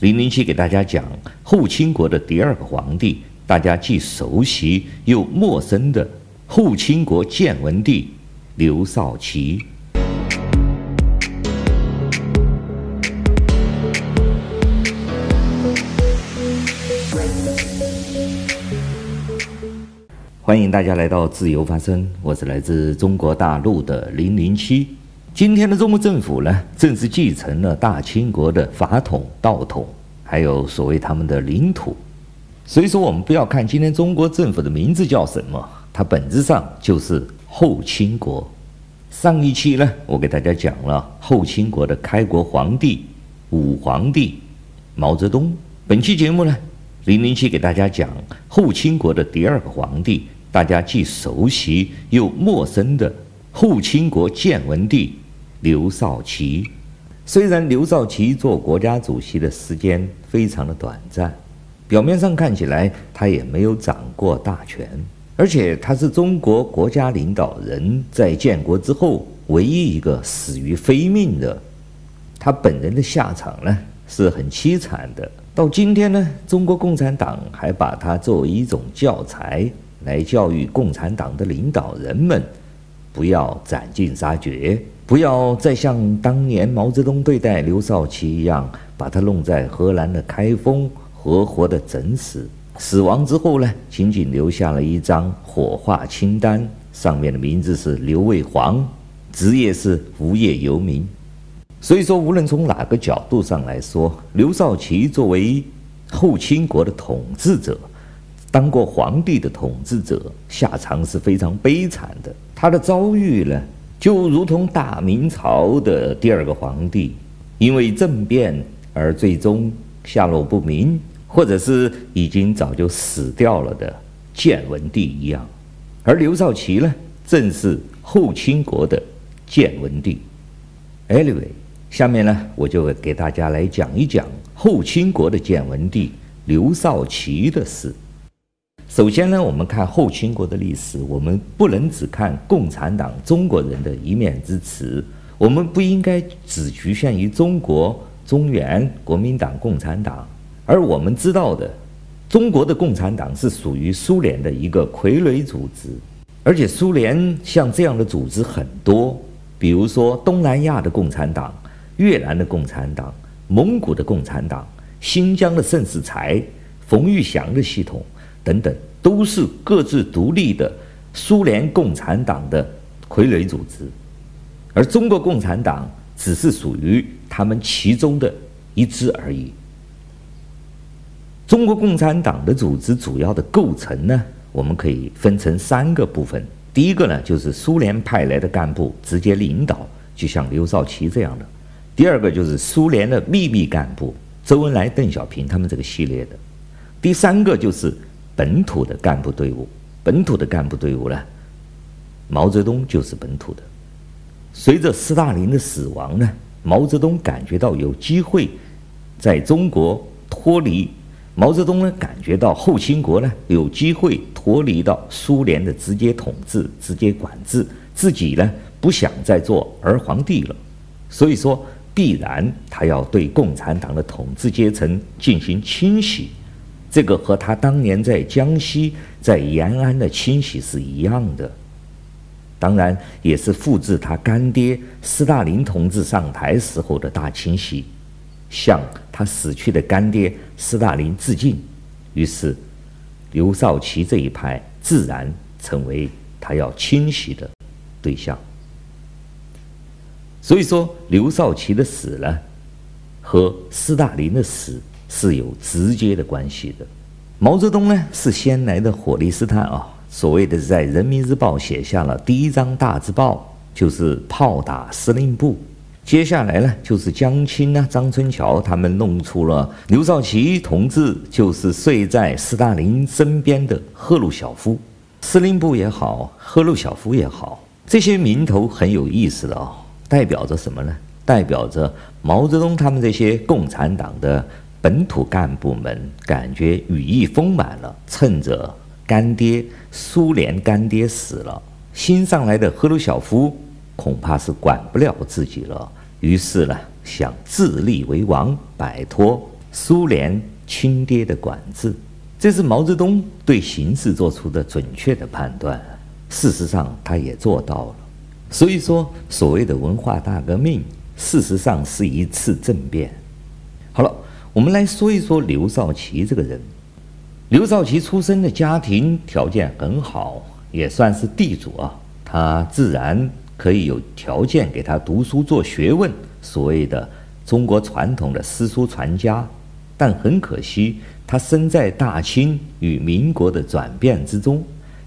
零零七给大家讲后清国的第二个皇帝，大家既熟悉又陌生的后清国建文帝刘少奇。欢迎大家来到自由发声，我是来自中国大陆的零零七。今天的中国政府呢，正是继承了大清国的法统、道统，还有所谓他们的领土。所以说，我们不要看今天中国政府的名字叫什么，它本质上就是后清国。上一期呢，我给大家讲了后清国的开国皇帝武皇帝毛泽东。本期节目呢，零零七给大家讲后清国的第二个皇帝，大家既熟悉又陌生的后清国建文帝。刘少奇，虽然刘少奇做国家主席的时间非常的短暂，表面上看起来他也没有掌过大权，而且他是中国国家领导人在建国之后唯一一个死于非命的。他本人的下场呢是很凄惨的。到今天呢，中国共产党还把他作为一种教材来教育共产党的领导人们，不要斩尽杀绝。不要再像当年毛泽东对待刘少奇一样，把他弄在荷兰的开封，活活的整死。死亡之后呢，仅仅留下了一张火化清单，上面的名字是刘卫煌，职业是无业游民。所以说，无论从哪个角度上来说，刘少奇作为后清国的统治者，当过皇帝的统治者，下场是非常悲惨的。他的遭遇呢，就如同大明朝的第二个皇帝，因为政变而最终下落不明，或者是已经早就死掉了的建文帝一样，而刘少奇呢，正是后清国的建文帝。Anyway，下面呢，我就给大家来讲一讲后清国的建文帝刘少奇的事。首先呢，我们看后清国的历史，我们不能只看共产党中国人的一面之词，我们不应该只局限于中国中原国民党共产党，而我们知道的，中国的共产党是属于苏联的一个傀儡组织，而且苏联像这样的组织很多，比如说东南亚的共产党、越南的共产党、蒙古的共产党、新疆的盛世才、冯玉祥的系统。等等，都是各自独立的苏联共产党的傀儡组织，而中国共产党只是属于他们其中的一支而已。中国共产党的组织主要的构成呢，我们可以分成三个部分。第一个呢，就是苏联派来的干部直接领导，就像刘少奇这样的；第二个就是苏联的秘密干部，周恩来、邓小平他们这个系列的；第三个就是。本土的干部队伍，本土的干部队伍呢，毛泽东就是本土的。随着斯大林的死亡呢，毛泽东感觉到有机会在中国脱离。毛泽东呢，感觉到后清国呢有机会脱离到苏联的直接统治、直接管制，自己呢不想再做儿皇帝了。所以说，必然他要对共产党的统治阶层进行清洗。这个和他当年在江西、在延安的清洗是一样的，当然也是复制他干爹斯大林同志上台时候的大清洗，向他死去的干爹斯大林致敬。于是，刘少奇这一派自然成为他要清洗的对象。所以说，刘少奇的死呢，和斯大林的死。是有直接的关系的。毛泽东呢是先来的火力试探啊，所谓的在《人民日报》写下了第一张大字报，就是炮打司令部。接下来呢，就是江青啊、张春桥他们弄出了刘少奇同志就是睡在斯大林身边的赫鲁晓夫。司令部也好，赫鲁晓夫也好，这些名头很有意思的哦，代表着什么呢？代表着毛泽东他们这些共产党的。本土干部们感觉羽翼丰满了，趁着干爹苏联干爹死了，新上来的赫鲁晓夫恐怕是管不了自己了，于是呢，想自立为王，摆脱苏联亲爹的管制。这是毛泽东对形势做出的准确的判断。事实上，他也做到了。所以说，所谓的文化大革命，事实上是一次政变。我们来说一说刘少奇这个人。刘少奇出生的家庭条件很好，也算是地主啊，他自然可以有条件给他读书做学问，所谓的中国传统的诗书传家。但很可惜，他生在大清与民国的转变之中，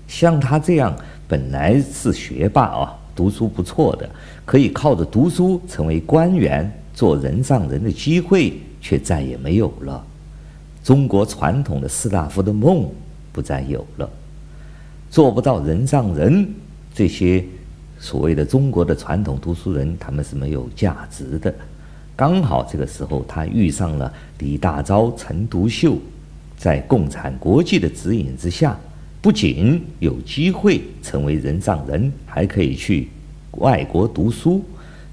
像他这样本来是学霸啊。读书不错的，可以靠着读书成为官员、做人上人的机会，却再也没有了。中国传统的士大夫的梦不再有了，做不到人上人，这些所谓的中国的传统读书人，他们是没有价值的。刚好这个时候，他遇上了李大钊、陈独秀，在共产国际的指引之下。不仅有机会成为人上人，还可以去外国读书。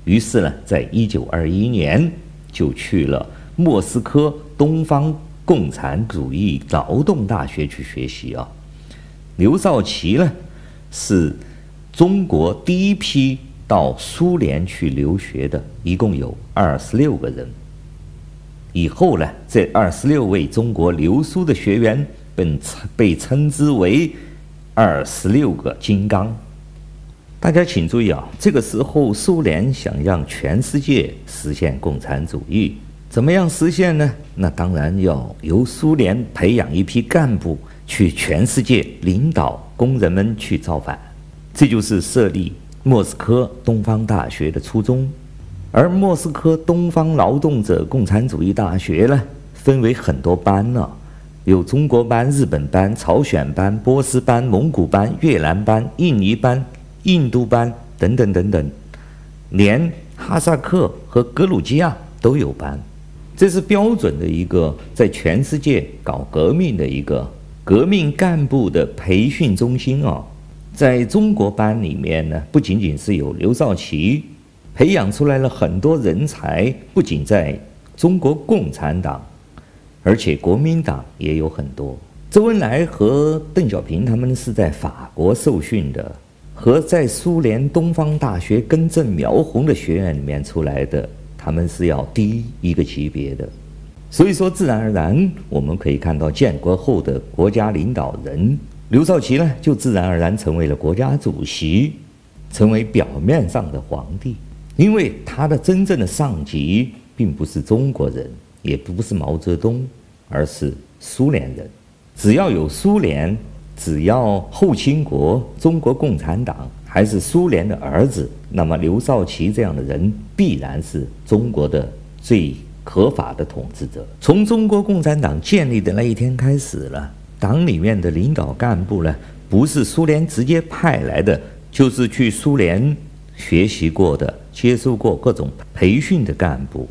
于是呢，在一九二一年就去了莫斯科东方共产主义劳动大学去学习啊。刘少奇呢，是中国第一批到苏联去留学的，一共有二十六个人。以后呢，这二十六位中国留苏的学员。被被称之为二十六个金刚。大家请注意啊，这个时候苏联想让全世界实现共产主义，怎么样实现呢？那当然要由苏联培养一批干部去全世界领导工人们去造反，这就是设立莫斯科东方大学的初衷。而莫斯科东方劳动者共产主义大学呢，分为很多班呢、有中国班、日本班、朝鲜班、波斯班、蒙古班、越南班、印尼班、印度班等等等等，连哈萨克和格鲁吉亚都有班。这是标准的一个在全世界搞革命的一个革命干部的培训中心啊。在中国班里面呢，不仅仅是有刘少奇，培养出来了很多人才，不仅在中国共产党。而且国民党也有很多。周恩来和邓小平他们是在法国受训的，和在苏联东方大学根正苗红的学院里面出来的，他们是要低一个级别的。所以说，自然而然我们可以看到，建国后的国家领导人刘少奇呢，就自然而然成为了国家主席，成为表面上的皇帝，因为他的真正的上级并不是中国人，也不是毛泽东。而是苏联人，只要有苏联，只要后清国中国共产党还是苏联的儿子，那么刘少奇这样的人必然是中国的最合法的统治者。从中国共产党建立的那一天开始了，党里面的领导干部呢，不是苏联直接派来的，就是去苏联学习过的、接受过各种培训的干部。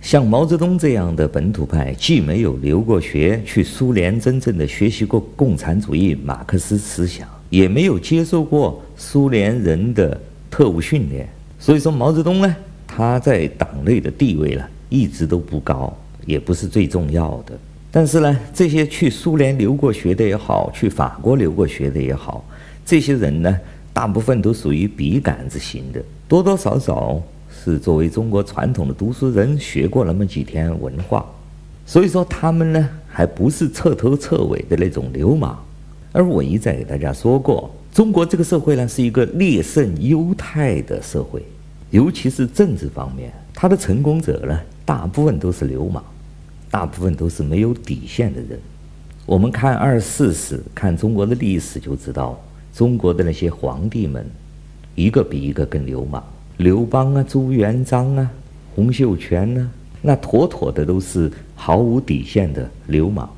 像毛泽东这样的本土派，既没有留过学，去苏联真正的学习过共产主义马克思思想，也没有接受过苏联人的特务训练。所以说，毛泽东呢，他在党内的地位呢，一直都不高，也不是最重要的。但是呢，这些去苏联留过学的也好，去法国留过学的也好，这些人呢，大部分都属于笔杆子型的，多多少少。是作为中国传统的读书人，学过那么几天文化，所以说他们呢，还不是彻头彻尾的那种流氓。而我一再给大家说过，中国这个社会呢，是一个劣胜优汰的社会，尤其是政治方面，他的成功者呢，大部分都是流氓，大部分都是没有底线的人。我们看二十四史，看中国的历史就知道，中国的那些皇帝们，一个比一个更流氓。刘邦啊，朱元璋啊，洪秀全呢、啊，那妥妥的都是毫无底线的流氓。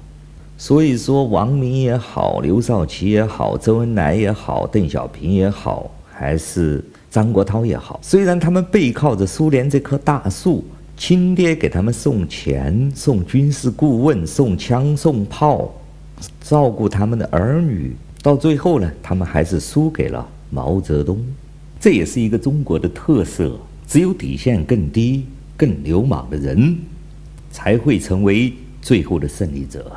所以说，王明也好，刘少奇也好，周恩来也好，邓小平也好，还是张国焘也好，虽然他们背靠着苏联这棵大树，亲爹给他们送钱、送军事顾问、送枪、送炮，照顾他们的儿女，到最后呢，他们还是输给了毛泽东。这也是一个中国的特色，只有底线更低、更流氓的人，才会成为最后的胜利者。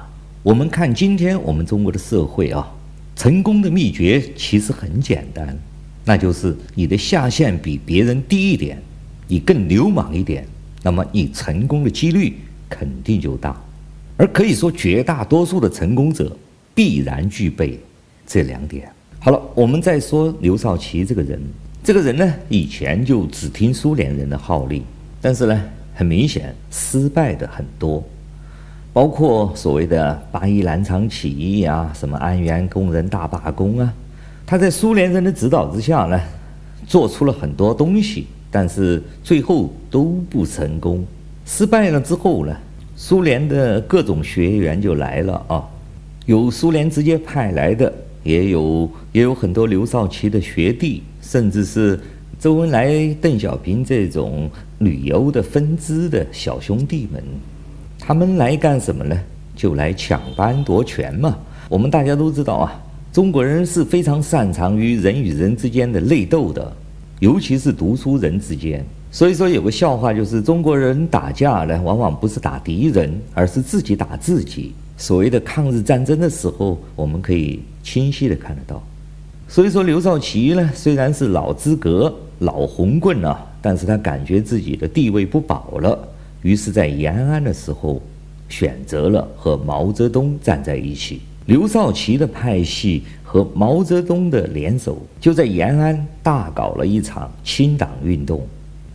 我们看今天我们中国的社会啊，成功的秘诀其实很简单，那就是你的下限比别人低一点，你更流氓一点，那么你成功的几率肯定就大。而可以说，绝大多数的成功者必然具备这两点。好了，我们再说刘少奇这个人。这个人呢，以前就只听苏联人的号令，但是呢，很明显失败的很多，包括所谓的八一南昌起义啊，什么安源工人大罢工啊，他在苏联人的指导之下呢，做出了很多东西，但是最后都不成功。失败了之后呢，苏联的各种学员就来了啊，有苏联直接派来的，也有也有很多刘少奇的学弟。甚至是周恩来、邓小平这种旅游的分支的小兄弟们，他们来干什么呢？就来抢班夺权嘛。我们大家都知道啊，中国人是非常擅长于人与人之间的内斗的，尤其是读书人之间。所以说有个笑话，就是中国人打架呢，往往不是打敌人，而是自己打自己。所谓的抗日战争的时候，我们可以清晰地看得到。所以说，刘少奇呢，虽然是老资格、老红棍啊，但是他感觉自己的地位不保了，于是，在延安的时候，选择了和毛泽东站在一起。刘少奇的派系和毛泽东的联手，就在延安大搞了一场清党运动，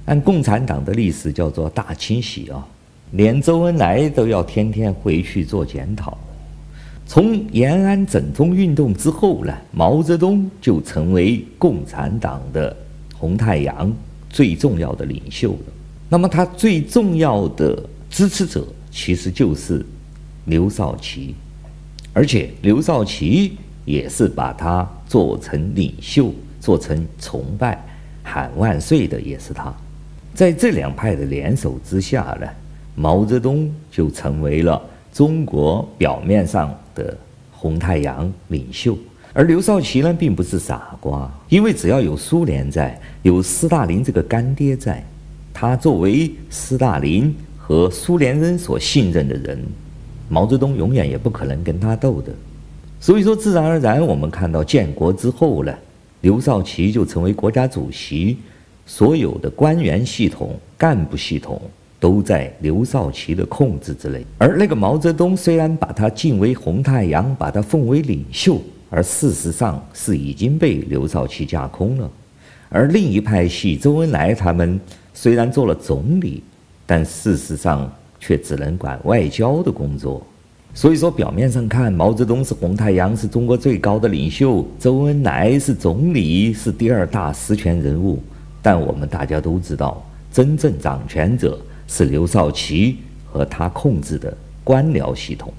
按共产党的历史叫做大清洗啊，连周恩来都要天天回去做检讨。从延安整风运动之后呢，毛泽东就成为共产党的红太阳最重要的领袖了。那么他最重要的支持者其实就是刘少奇，而且刘少奇也是把他做成领袖、做成崇拜、喊万岁的，也是他。在这两派的联手之下呢，毛泽东就成为了。中国表面上的红太阳领袖，而刘少奇呢，并不是傻瓜，因为只要有苏联在，有斯大林这个干爹在，他作为斯大林和苏联人所信任的人，毛泽东永远也不可能跟他斗的。所以说，自然而然，我们看到建国之后呢，刘少奇就成为国家主席，所有的官员系统、干部系统。都在刘少奇的控制之内，而那个毛泽东虽然把他敬为红太阳，把他奉为领袖，而事实上是已经被刘少奇架空了。而另一派系周恩来他们虽然做了总理，但事实上却只能管外交的工作。所以说，表面上看毛泽东是红太阳，是中国最高的领袖；周恩来是总理，是第二大实权人物。但我们大家都知道，真正掌权者。是刘少奇和他控制的官僚系统，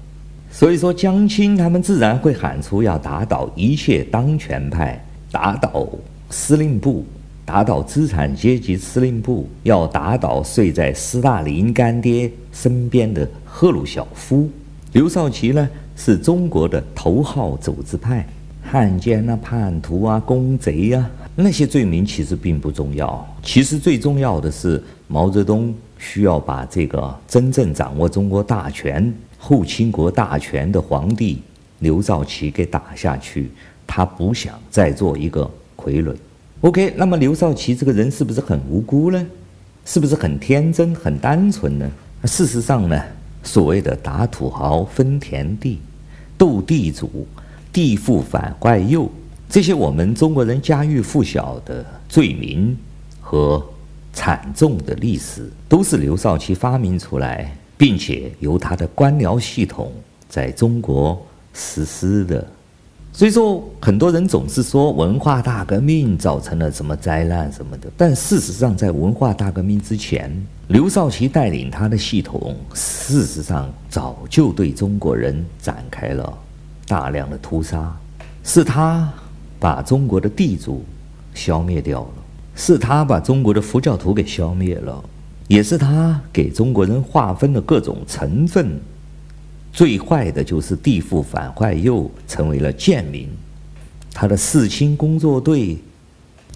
所以说江青他们自然会喊出要打倒一切当权派，打倒司令部，打倒资产阶级司令部，要打倒睡在斯大林干爹身边的赫鲁晓夫。刘少奇呢，是中国的头号走资派，汉奸啊、叛徒啊、公贼啊，那些罪名其实并不重要，其实最重要的是毛泽东。需要把这个真正掌握中国大权、后清国大权的皇帝刘少奇给打下去，他不想再做一个傀儡。OK，那么刘少奇这个人是不是很无辜呢？是不是很天真、很单纯呢？事实上呢，所谓的打土豪、分田地、斗地主、地富反坏右，这些我们中国人家喻户晓的罪名和。惨重的历史都是刘少奇发明出来，并且由他的官僚系统在中国实施的。所以说，很多人总是说文化大革命造成了什么灾难什么的，但事实上，在文化大革命之前，刘少奇带领他的系统，事实上早就对中国人展开了大量的屠杀，是他把中国的地主消灭掉了。是他把中国的佛教徒给消灭了，也是他给中国人划分了各种成分，最坏的就是地富反坏右，成为了贱民。他的四清工作队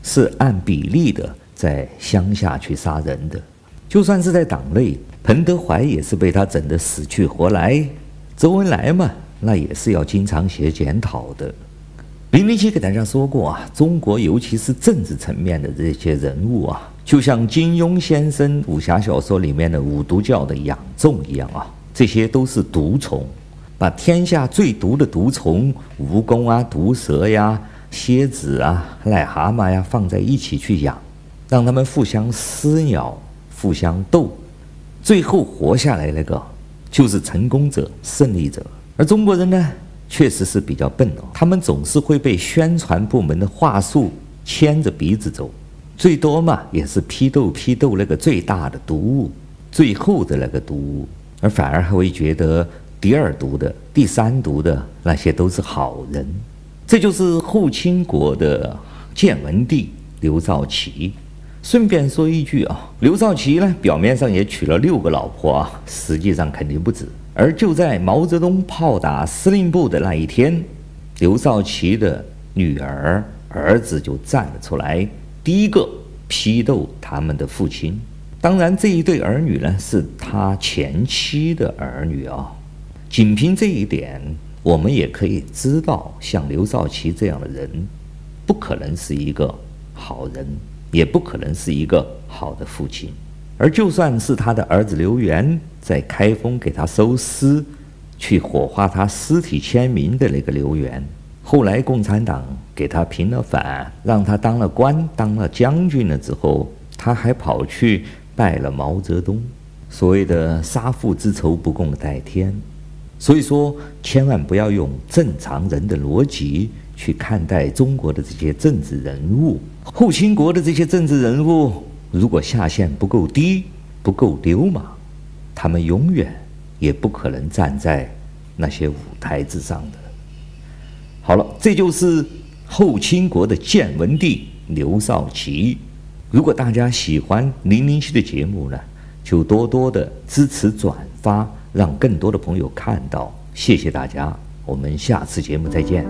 是按比例的在乡下去杀人的，就算是在党内，彭德怀也是被他整得死去活来。周恩来嘛，那也是要经常写检讨的。零零七给大家说过啊，中国尤其是政治层面的这些人物啊，就像金庸先生武侠小说里面的五毒教的杨仲一样啊，这些都是毒虫，把天下最毒的毒虫蜈蚣啊、毒蛇呀、蝎子啊、癞蛤蟆呀放在一起去养，让他们互相撕咬。互相斗，最后活下来那个就是成功者、胜利者。而中国人呢，确实是比较笨哦，他们总是会被宣传部门的话术牵着鼻子走，最多嘛也是批斗批斗那个最大的毒物，最后的那个毒物，而反而还会觉得第二毒的、第三毒的那些都是好人。这就是后清国的建文帝刘少奇。顺便说一句啊，刘少奇呢，表面上也娶了六个老婆啊，实际上肯定不止。而就在毛泽东炮打司令部的那一天，刘少奇的女儿儿子就站了出来，第一个批斗他们的父亲。当然，这一对儿女呢，是他前妻的儿女啊。仅凭这一点，我们也可以知道，像刘少奇这样的人，不可能是一个好人。也不可能是一个好的父亲，而就算是他的儿子刘源在开封给他收尸，去火化他尸体签名的那个刘源，后来共产党给他平了反，让他当了官，当了将军了之后，他还跑去拜了毛泽东，所谓的杀父之仇不共戴天，所以说千万不要用正常人的逻辑去看待中国的这些政治人物。后清国的这些政治人物，如果下限不够低、不够流氓，他们永远也不可能站在那些舞台之上的。好了，这就是后清国的建文帝刘少奇。如果大家喜欢零零七的节目呢，就多多的支持转发，让更多的朋友看到。谢谢大家，我们下次节目再见。